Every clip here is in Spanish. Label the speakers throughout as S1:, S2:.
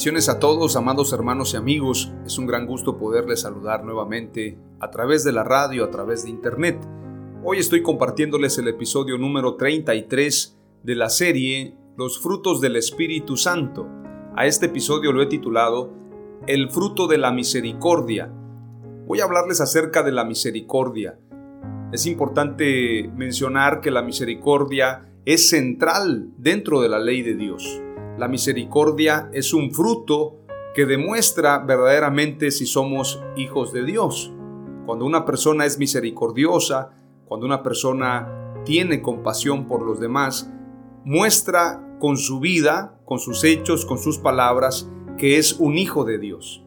S1: Bendiciones a todos, amados hermanos y amigos. Es un gran gusto poderles saludar nuevamente a través de la radio, a través de internet. Hoy estoy compartiéndoles el episodio número 33 de la serie Los frutos del Espíritu Santo. A este episodio lo he titulado El fruto de la misericordia. Voy a hablarles acerca de la misericordia. Es importante mencionar que la misericordia es central dentro de la ley de Dios. La misericordia es un fruto que demuestra verdaderamente si somos hijos de Dios. Cuando una persona es misericordiosa, cuando una persona tiene compasión por los demás, muestra con su vida, con sus hechos, con sus palabras, que es un hijo de Dios.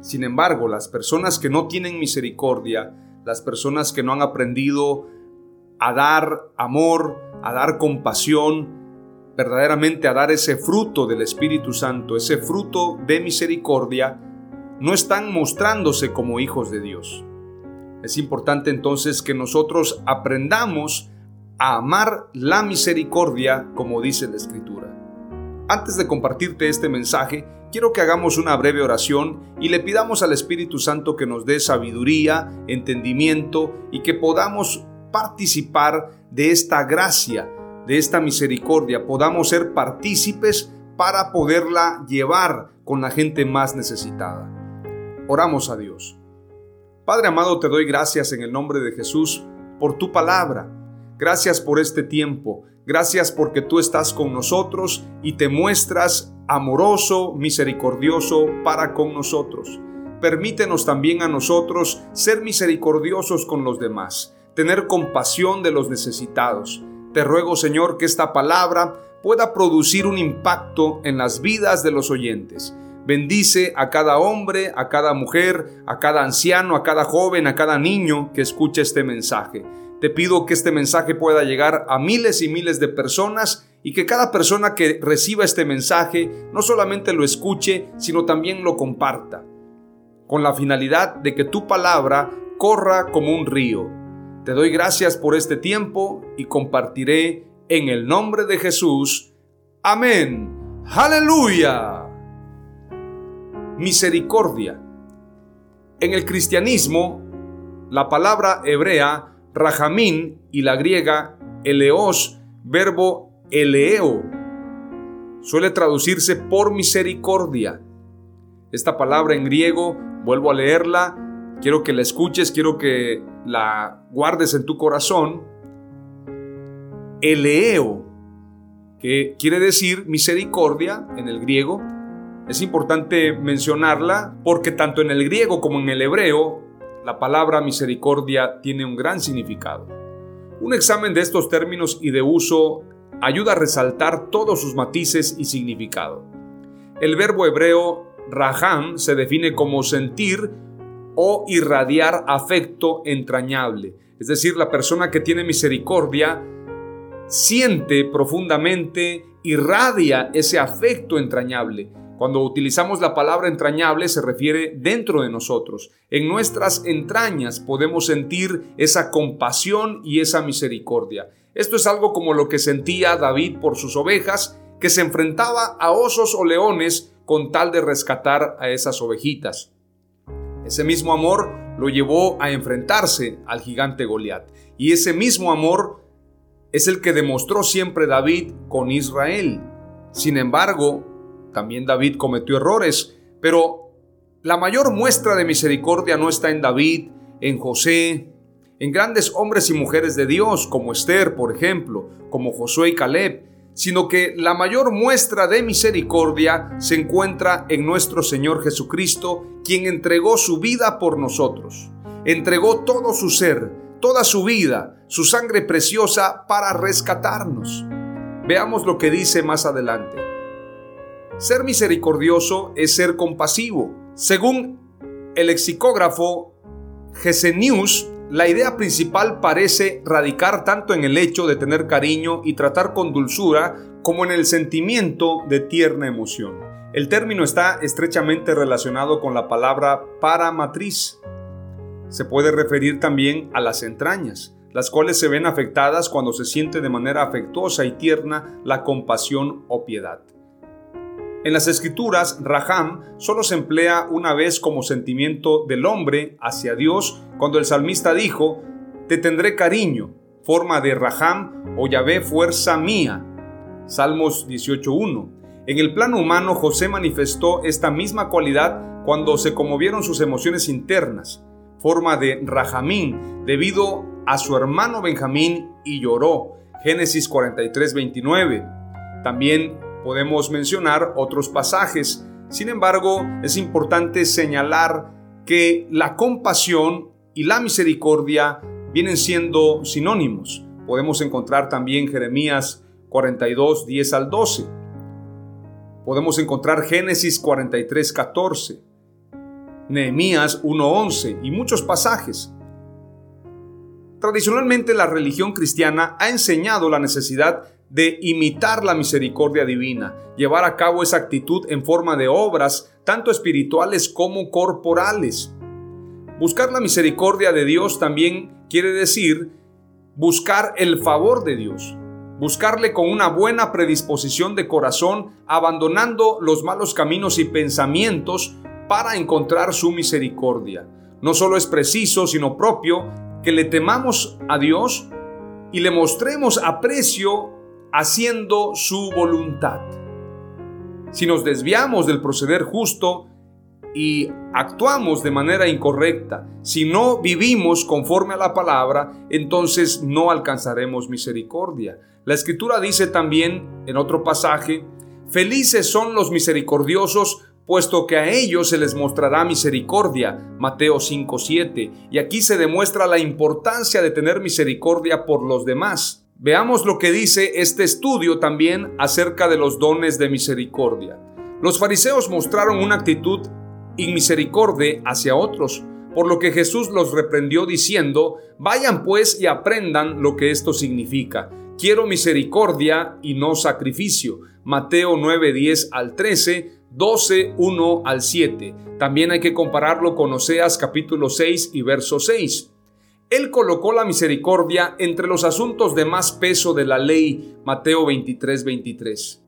S1: Sin embargo, las personas que no tienen misericordia, las personas que no han aprendido a dar amor, a dar compasión, verdaderamente a dar ese fruto del Espíritu Santo, ese fruto de misericordia, no están mostrándose como hijos de Dios. Es importante entonces que nosotros aprendamos a amar la misericordia como dice la Escritura. Antes de compartirte este mensaje, quiero que hagamos una breve oración y le pidamos al Espíritu Santo que nos dé sabiduría, entendimiento y que podamos participar de esta gracia de esta misericordia podamos ser partícipes para poderla llevar con la gente más necesitada. Oramos a Dios. Padre amado, te doy gracias en el nombre de Jesús por tu palabra. Gracias por este tiempo. Gracias porque tú estás con nosotros y te muestras amoroso, misericordioso para con nosotros. Permítenos también a nosotros ser misericordiosos con los demás, tener compasión de los necesitados te ruego, Señor, que esta palabra pueda producir un impacto en las vidas de los oyentes. Bendice a cada hombre, a cada mujer, a cada anciano, a cada joven, a cada niño que escuche este mensaje. Te pido que este mensaje pueda llegar a miles y miles de personas y que cada persona que reciba este mensaje no solamente lo escuche, sino también lo comparta, con la finalidad de que tu palabra corra como un río te doy gracias por este tiempo y compartiré en el nombre de Jesús. Amén. Aleluya. Misericordia. En el cristianismo, la palabra hebrea rajamín y la griega eleos, verbo eleo, suele traducirse por misericordia. Esta palabra en griego, vuelvo a leerla, quiero que la escuches, quiero que la guardes en tu corazón. Eleo, que quiere decir misericordia en el griego. Es importante mencionarla porque tanto en el griego como en el hebreo la palabra misericordia tiene un gran significado. Un examen de estos términos y de uso ayuda a resaltar todos sus matices y significado. El verbo hebreo raham se define como sentir o irradiar afecto entrañable. Es decir, la persona que tiene misericordia siente profundamente, irradia ese afecto entrañable. Cuando utilizamos la palabra entrañable se refiere dentro de nosotros. En nuestras entrañas podemos sentir esa compasión y esa misericordia. Esto es algo como lo que sentía David por sus ovejas, que se enfrentaba a osos o leones con tal de rescatar a esas ovejitas. Ese mismo amor lo llevó a enfrentarse al gigante Goliat. Y ese mismo amor es el que demostró siempre David con Israel. Sin embargo, también David cometió errores, pero la mayor muestra de misericordia no está en David, en José, en grandes hombres y mujeres de Dios, como Esther, por ejemplo, como Josué y Caleb, sino que la mayor muestra de misericordia se encuentra en nuestro Señor Jesucristo, quien entregó su vida por nosotros. Entregó todo su ser, toda su vida, su sangre preciosa para rescatarnos. Veamos lo que dice más adelante. Ser misericordioso es ser compasivo. Según el lexicógrafo Gesenius, la idea principal parece radicar tanto en el hecho de tener cariño y tratar con dulzura como en el sentimiento de tierna emoción. El término está estrechamente relacionado con la palabra paramatriz. Se puede referir también a las entrañas, las cuales se ven afectadas cuando se siente de manera afectuosa y tierna la compasión o piedad. En las escrituras, Raham solo se emplea una vez como sentimiento del hombre hacia Dios cuando el salmista dijo, Te tendré cariño, forma de Raham o Yahvé fuerza mía. Salmos 18.1. En el plano humano, José manifestó esta misma cualidad cuando se conmovieron sus emociones internas, forma de Rahamín, debido a su hermano Benjamín y lloró. Génesis 43.29. También Podemos mencionar otros pasajes, sin embargo es importante señalar que la compasión y la misericordia vienen siendo sinónimos. Podemos encontrar también Jeremías 42, 10 al 12. Podemos encontrar Génesis 43, 14. Nehemías 1.11 y muchos pasajes. Tradicionalmente la religión cristiana ha enseñado la necesidad de imitar la misericordia divina, llevar a cabo esa actitud en forma de obras, tanto espirituales como corporales. Buscar la misericordia de Dios también quiere decir buscar el favor de Dios, buscarle con una buena predisposición de corazón, abandonando los malos caminos y pensamientos para encontrar su misericordia. No solo es preciso, sino propio, que le temamos a Dios y le mostremos aprecio haciendo su voluntad. Si nos desviamos del proceder justo y actuamos de manera incorrecta, si no vivimos conforme a la palabra, entonces no alcanzaremos misericordia. La escritura dice también en otro pasaje, felices son los misericordiosos, puesto que a ellos se les mostrará misericordia. Mateo 5:7. Y aquí se demuestra la importancia de tener misericordia por los demás. Veamos lo que dice este estudio también acerca de los dones de misericordia. Los fariseos mostraron una actitud inmisericordia hacia otros, por lo que Jesús los reprendió diciendo, vayan pues y aprendan lo que esto significa. Quiero misericordia y no sacrificio. Mateo 9, 10 al 13, 12, 1 al 7. También hay que compararlo con Oseas capítulo 6 y verso 6. Él colocó la misericordia entre los asuntos de más peso de la ley, Mateo 23, 23.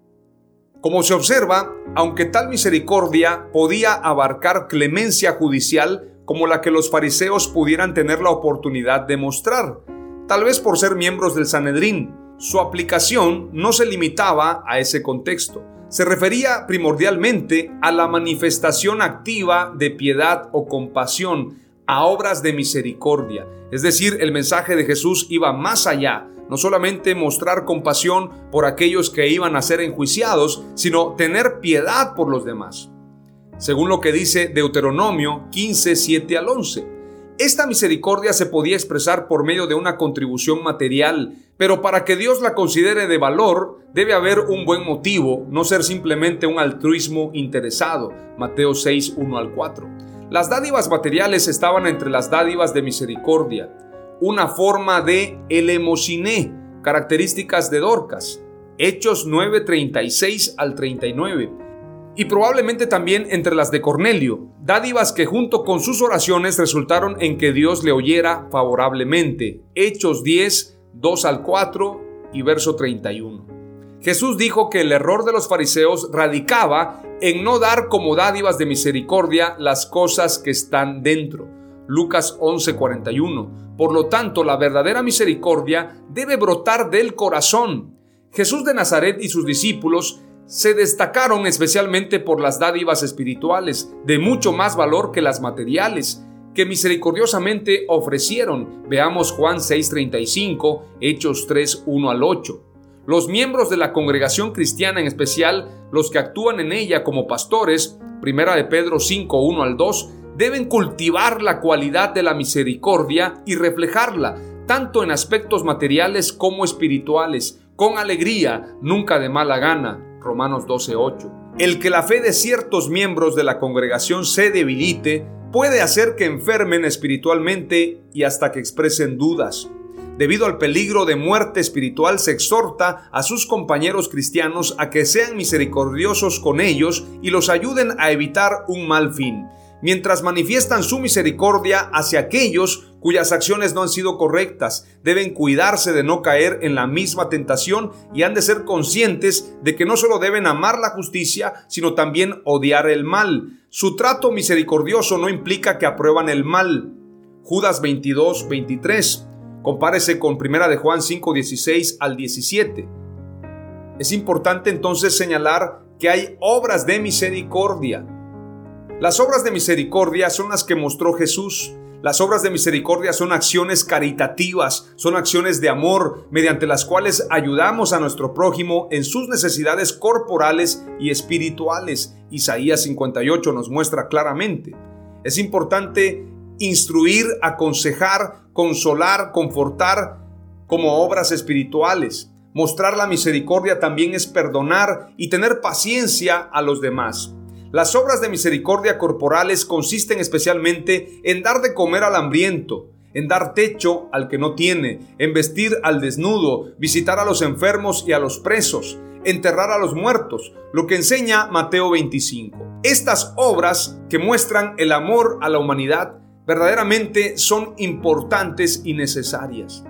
S1: Como se observa, aunque tal misericordia podía abarcar clemencia judicial como la que los fariseos pudieran tener la oportunidad de mostrar, tal vez por ser miembros del Sanedrín, su aplicación no se limitaba a ese contexto. Se refería primordialmente a la manifestación activa de piedad o compasión a obras de misericordia. Es decir, el mensaje de Jesús iba más allá, no solamente mostrar compasión por aquellos que iban a ser enjuiciados, sino tener piedad por los demás. Según lo que dice Deuteronomio 15, 7 al 11. Esta misericordia se podía expresar por medio de una contribución material, pero para que Dios la considere de valor debe haber un buen motivo, no ser simplemente un altruismo interesado. Mateo 6, 1 al 4. Las dádivas materiales estaban entre las dádivas de misericordia, una forma de elemosiné, características de Dorcas, Hechos 9:36 al 39, y probablemente también entre las de Cornelio, dádivas que junto con sus oraciones resultaron en que Dios le oyera favorablemente, Hechos 10, 2 al 4 y verso 31. Jesús dijo que el error de los fariseos radicaba en no dar como dádivas de misericordia las cosas que están dentro. Lucas 11:41. Por lo tanto, la verdadera misericordia debe brotar del corazón. Jesús de Nazaret y sus discípulos se destacaron especialmente por las dádivas espirituales, de mucho más valor que las materiales, que misericordiosamente ofrecieron. Veamos Juan 6:35, Hechos 3, 1 al 8. Los miembros de la congregación cristiana, en especial los que actúan en ella como pastores, primera de Pedro 5, 1 al 2, deben cultivar la cualidad de la misericordia y reflejarla, tanto en aspectos materiales como espirituales, con alegría, nunca de mala gana. Romanos 12:8. El que la fe de ciertos miembros de la congregación se debilite puede hacer que enfermen espiritualmente y hasta que expresen dudas. Debido al peligro de muerte espiritual, se exhorta a sus compañeros cristianos a que sean misericordiosos con ellos y los ayuden a evitar un mal fin mientras manifiestan su misericordia hacia aquellos cuyas acciones no han sido correctas. Deben cuidarse de no caer en la misma tentación y han de ser conscientes de que no solo deben amar la justicia, sino también odiar el mal. Su trato misericordioso no implica que aprueban el mal. Judas 22, 23. Compárese con 1 de Juan 5, 16 al 17. Es importante entonces señalar que hay obras de misericordia las obras de misericordia son las que mostró Jesús. Las obras de misericordia son acciones caritativas, son acciones de amor mediante las cuales ayudamos a nuestro prójimo en sus necesidades corporales y espirituales. Isaías 58 nos muestra claramente. Es importante instruir, aconsejar, consolar, confortar como obras espirituales. Mostrar la misericordia también es perdonar y tener paciencia a los demás. Las obras de misericordia corporales consisten especialmente en dar de comer al hambriento, en dar techo al que no tiene, en vestir al desnudo, visitar a los enfermos y a los presos, enterrar a los muertos, lo que enseña Mateo 25. Estas obras que muestran el amor a la humanidad verdaderamente son importantes y necesarias.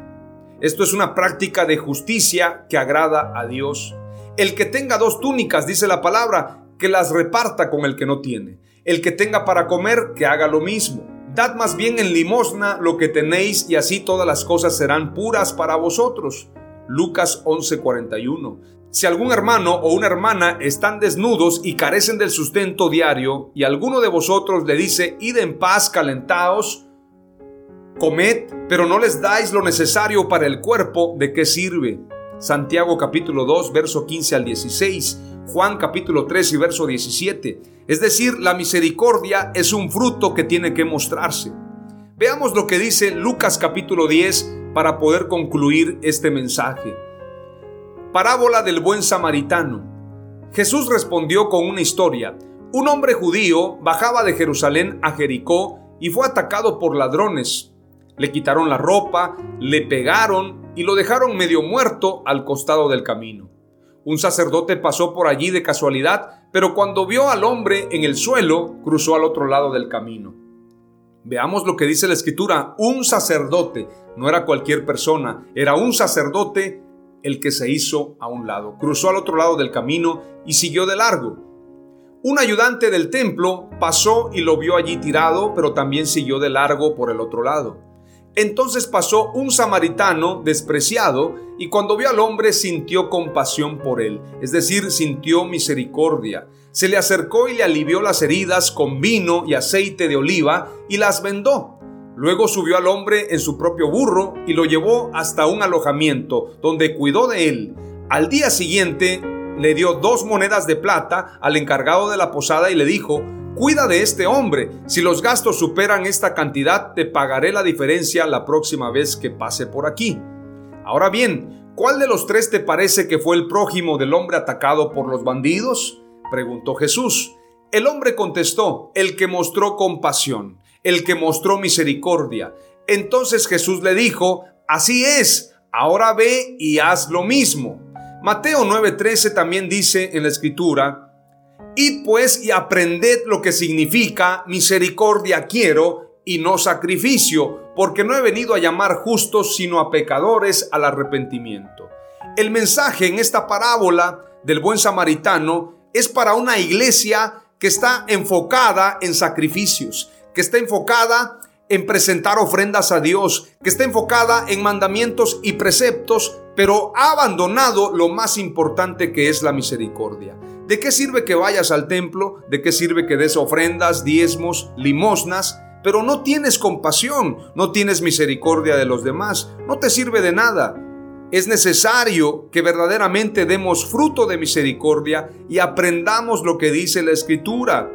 S1: Esto es una práctica de justicia que agrada a Dios. El que tenga dos túnicas, dice la palabra, que las reparta con el que no tiene. El que tenga para comer, que haga lo mismo. Dad más bien en limosna lo que tenéis y así todas las cosas serán puras para vosotros. Lucas 11:41. Si algún hermano o una hermana están desnudos y carecen del sustento diario, y alguno de vosotros le dice, id en paz, calentaos, comed, pero no les dais lo necesario para el cuerpo, ¿de qué sirve? Santiago capítulo 2, verso 15 al 16. Juan capítulo 3 y verso 17. Es decir, la misericordia es un fruto que tiene que mostrarse. Veamos lo que dice Lucas capítulo 10 para poder concluir este mensaje. Parábola del buen samaritano. Jesús respondió con una historia. Un hombre judío bajaba de Jerusalén a Jericó y fue atacado por ladrones. Le quitaron la ropa, le pegaron y lo dejaron medio muerto al costado del camino. Un sacerdote pasó por allí de casualidad, pero cuando vio al hombre en el suelo, cruzó al otro lado del camino. Veamos lo que dice la escritura. Un sacerdote, no era cualquier persona, era un sacerdote el que se hizo a un lado. Cruzó al otro lado del camino y siguió de largo. Un ayudante del templo pasó y lo vio allí tirado, pero también siguió de largo por el otro lado. Entonces pasó un samaritano despreciado y cuando vio al hombre sintió compasión por él, es decir, sintió misericordia. Se le acercó y le alivió las heridas con vino y aceite de oliva y las vendó. Luego subió al hombre en su propio burro y lo llevó hasta un alojamiento donde cuidó de él. Al día siguiente le dio dos monedas de plata al encargado de la posada y le dijo, Cuida de este hombre. Si los gastos superan esta cantidad, te pagaré la diferencia la próxima vez que pase por aquí. Ahora bien, ¿cuál de los tres te parece que fue el prójimo del hombre atacado por los bandidos? preguntó Jesús. El hombre contestó, el que mostró compasión, el que mostró misericordia. Entonces Jesús le dijo, así es, ahora ve y haz lo mismo. Mateo 9:13 también dice en la escritura, Id pues y aprended lo que significa misericordia quiero y no sacrificio, porque no he venido a llamar justos sino a pecadores al arrepentimiento. El mensaje en esta parábola del buen samaritano es para una iglesia que está enfocada en sacrificios, que está enfocada en presentar ofrendas a Dios, que está enfocada en mandamientos y preceptos, pero ha abandonado lo más importante que es la misericordia. ¿De qué sirve que vayas al templo? ¿De qué sirve que des ofrendas, diezmos, limosnas? Pero no tienes compasión, no tienes misericordia de los demás, no te sirve de nada. Es necesario que verdaderamente demos fruto de misericordia y aprendamos lo que dice la Escritura.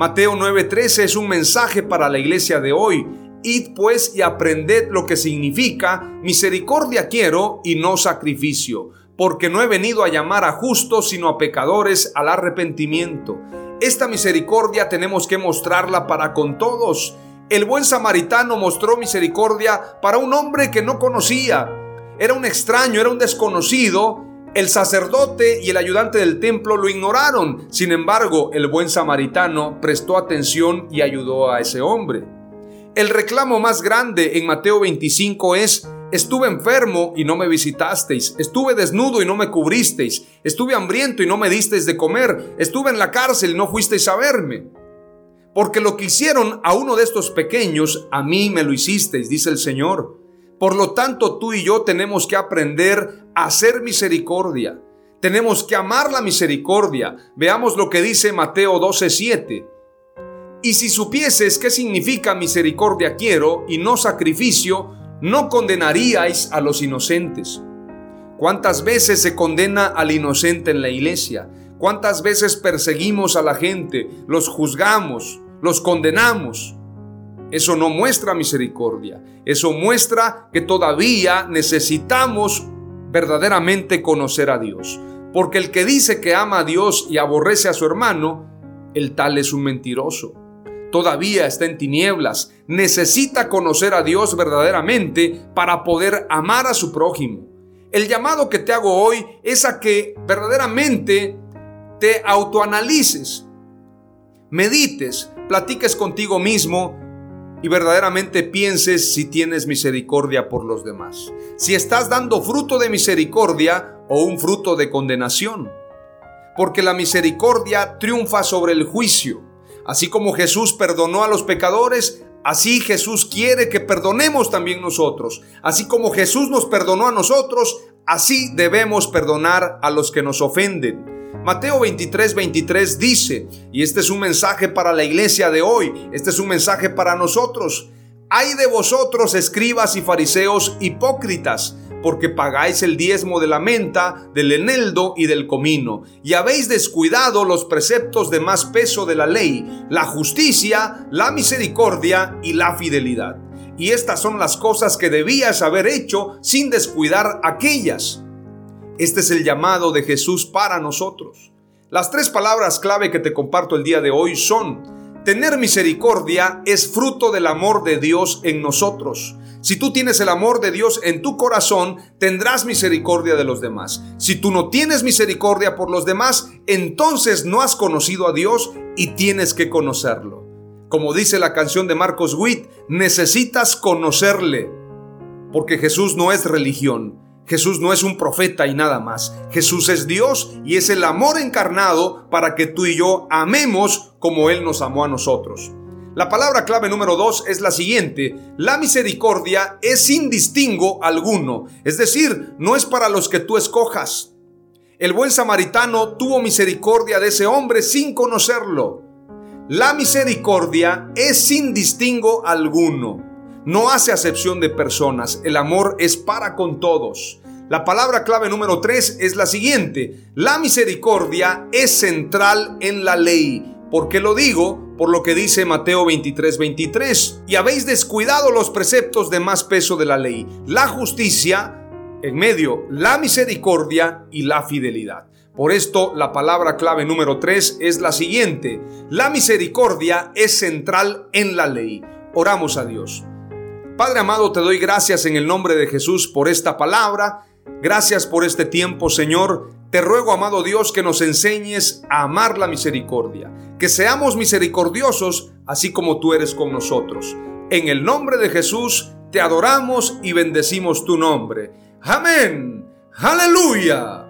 S1: Mateo 9:13 es un mensaje para la iglesia de hoy. Id pues y aprended lo que significa misericordia quiero y no sacrificio, porque no he venido a llamar a justos sino a pecadores al arrepentimiento. Esta misericordia tenemos que mostrarla para con todos. El buen samaritano mostró misericordia para un hombre que no conocía. Era un extraño, era un desconocido, el sacerdote y el ayudante del templo lo ignoraron. Sin embargo, el buen samaritano prestó atención y ayudó a ese hombre. El reclamo más grande en Mateo 25 es, estuve enfermo y no me visitasteis, estuve desnudo y no me cubristeis, estuve hambriento y no me disteis de comer, estuve en la cárcel y no fuisteis a verme. Porque lo que hicieron a uno de estos pequeños, a mí me lo hicisteis, dice el Señor. Por lo tanto, tú y yo tenemos que aprender a hacer misericordia. Tenemos que amar la misericordia. Veamos lo que dice Mateo 12:7. Y si supieses qué significa misericordia quiero y no sacrificio, no condenaríais a los inocentes. ¿Cuántas veces se condena al inocente en la iglesia? ¿Cuántas veces perseguimos a la gente, los juzgamos, los condenamos? Eso no muestra misericordia. Eso muestra que todavía necesitamos verdaderamente conocer a Dios. Porque el que dice que ama a Dios y aborrece a su hermano, el tal es un mentiroso. Todavía está en tinieblas. Necesita conocer a Dios verdaderamente para poder amar a su prójimo. El llamado que te hago hoy es a que verdaderamente te autoanalices, medites, platiques contigo mismo y verdaderamente pienses si tienes misericordia por los demás. Si estás dando fruto de misericordia o un fruto de condenación. Porque la misericordia triunfa sobre el juicio. Así como Jesús perdonó a los pecadores, así Jesús quiere que perdonemos también nosotros. Así como Jesús nos perdonó a nosotros, así debemos perdonar a los que nos ofenden. Mateo 23, 23 dice, y este es un mensaje para la iglesia de hoy, este es un mensaje para nosotros. Hay de vosotros, escribas y fariseos hipócritas, porque pagáis el diezmo de la menta, del eneldo y del comino, y habéis descuidado los preceptos de más peso de la ley, la justicia, la misericordia y la fidelidad. Y estas son las cosas que debías haber hecho sin descuidar aquellas. Este es el llamado de Jesús para nosotros. Las tres palabras clave que te comparto el día de hoy son, tener misericordia es fruto del amor de Dios en nosotros. Si tú tienes el amor de Dios en tu corazón, tendrás misericordia de los demás. Si tú no tienes misericordia por los demás, entonces no has conocido a Dios y tienes que conocerlo. Como dice la canción de Marcos Witt, necesitas conocerle, porque Jesús no es religión. Jesús no es un profeta y nada más. Jesús es Dios y es el amor encarnado para que tú y yo amemos como Él nos amó a nosotros. La palabra clave número dos es la siguiente. La misericordia es sin distingo alguno. Es decir, no es para los que tú escojas. El buen samaritano tuvo misericordia de ese hombre sin conocerlo. La misericordia es sin distingo alguno. No hace acepción de personas. El amor es para con todos. La palabra clave número 3 es la siguiente. La misericordia es central en la ley. ¿Por qué lo digo? Por lo que dice Mateo 23, 23. Y habéis descuidado los preceptos de más peso de la ley. La justicia, en medio, la misericordia y la fidelidad. Por esto, la palabra clave número 3 es la siguiente. La misericordia es central en la ley. Oramos a Dios. Padre amado, te doy gracias en el nombre de Jesús por esta palabra Gracias por este tiempo, Señor. Te ruego, amado Dios, que nos enseñes a amar la misericordia, que seamos misericordiosos así como tú eres con nosotros. En el nombre de Jesús, te adoramos y bendecimos tu nombre. Amén. Aleluya.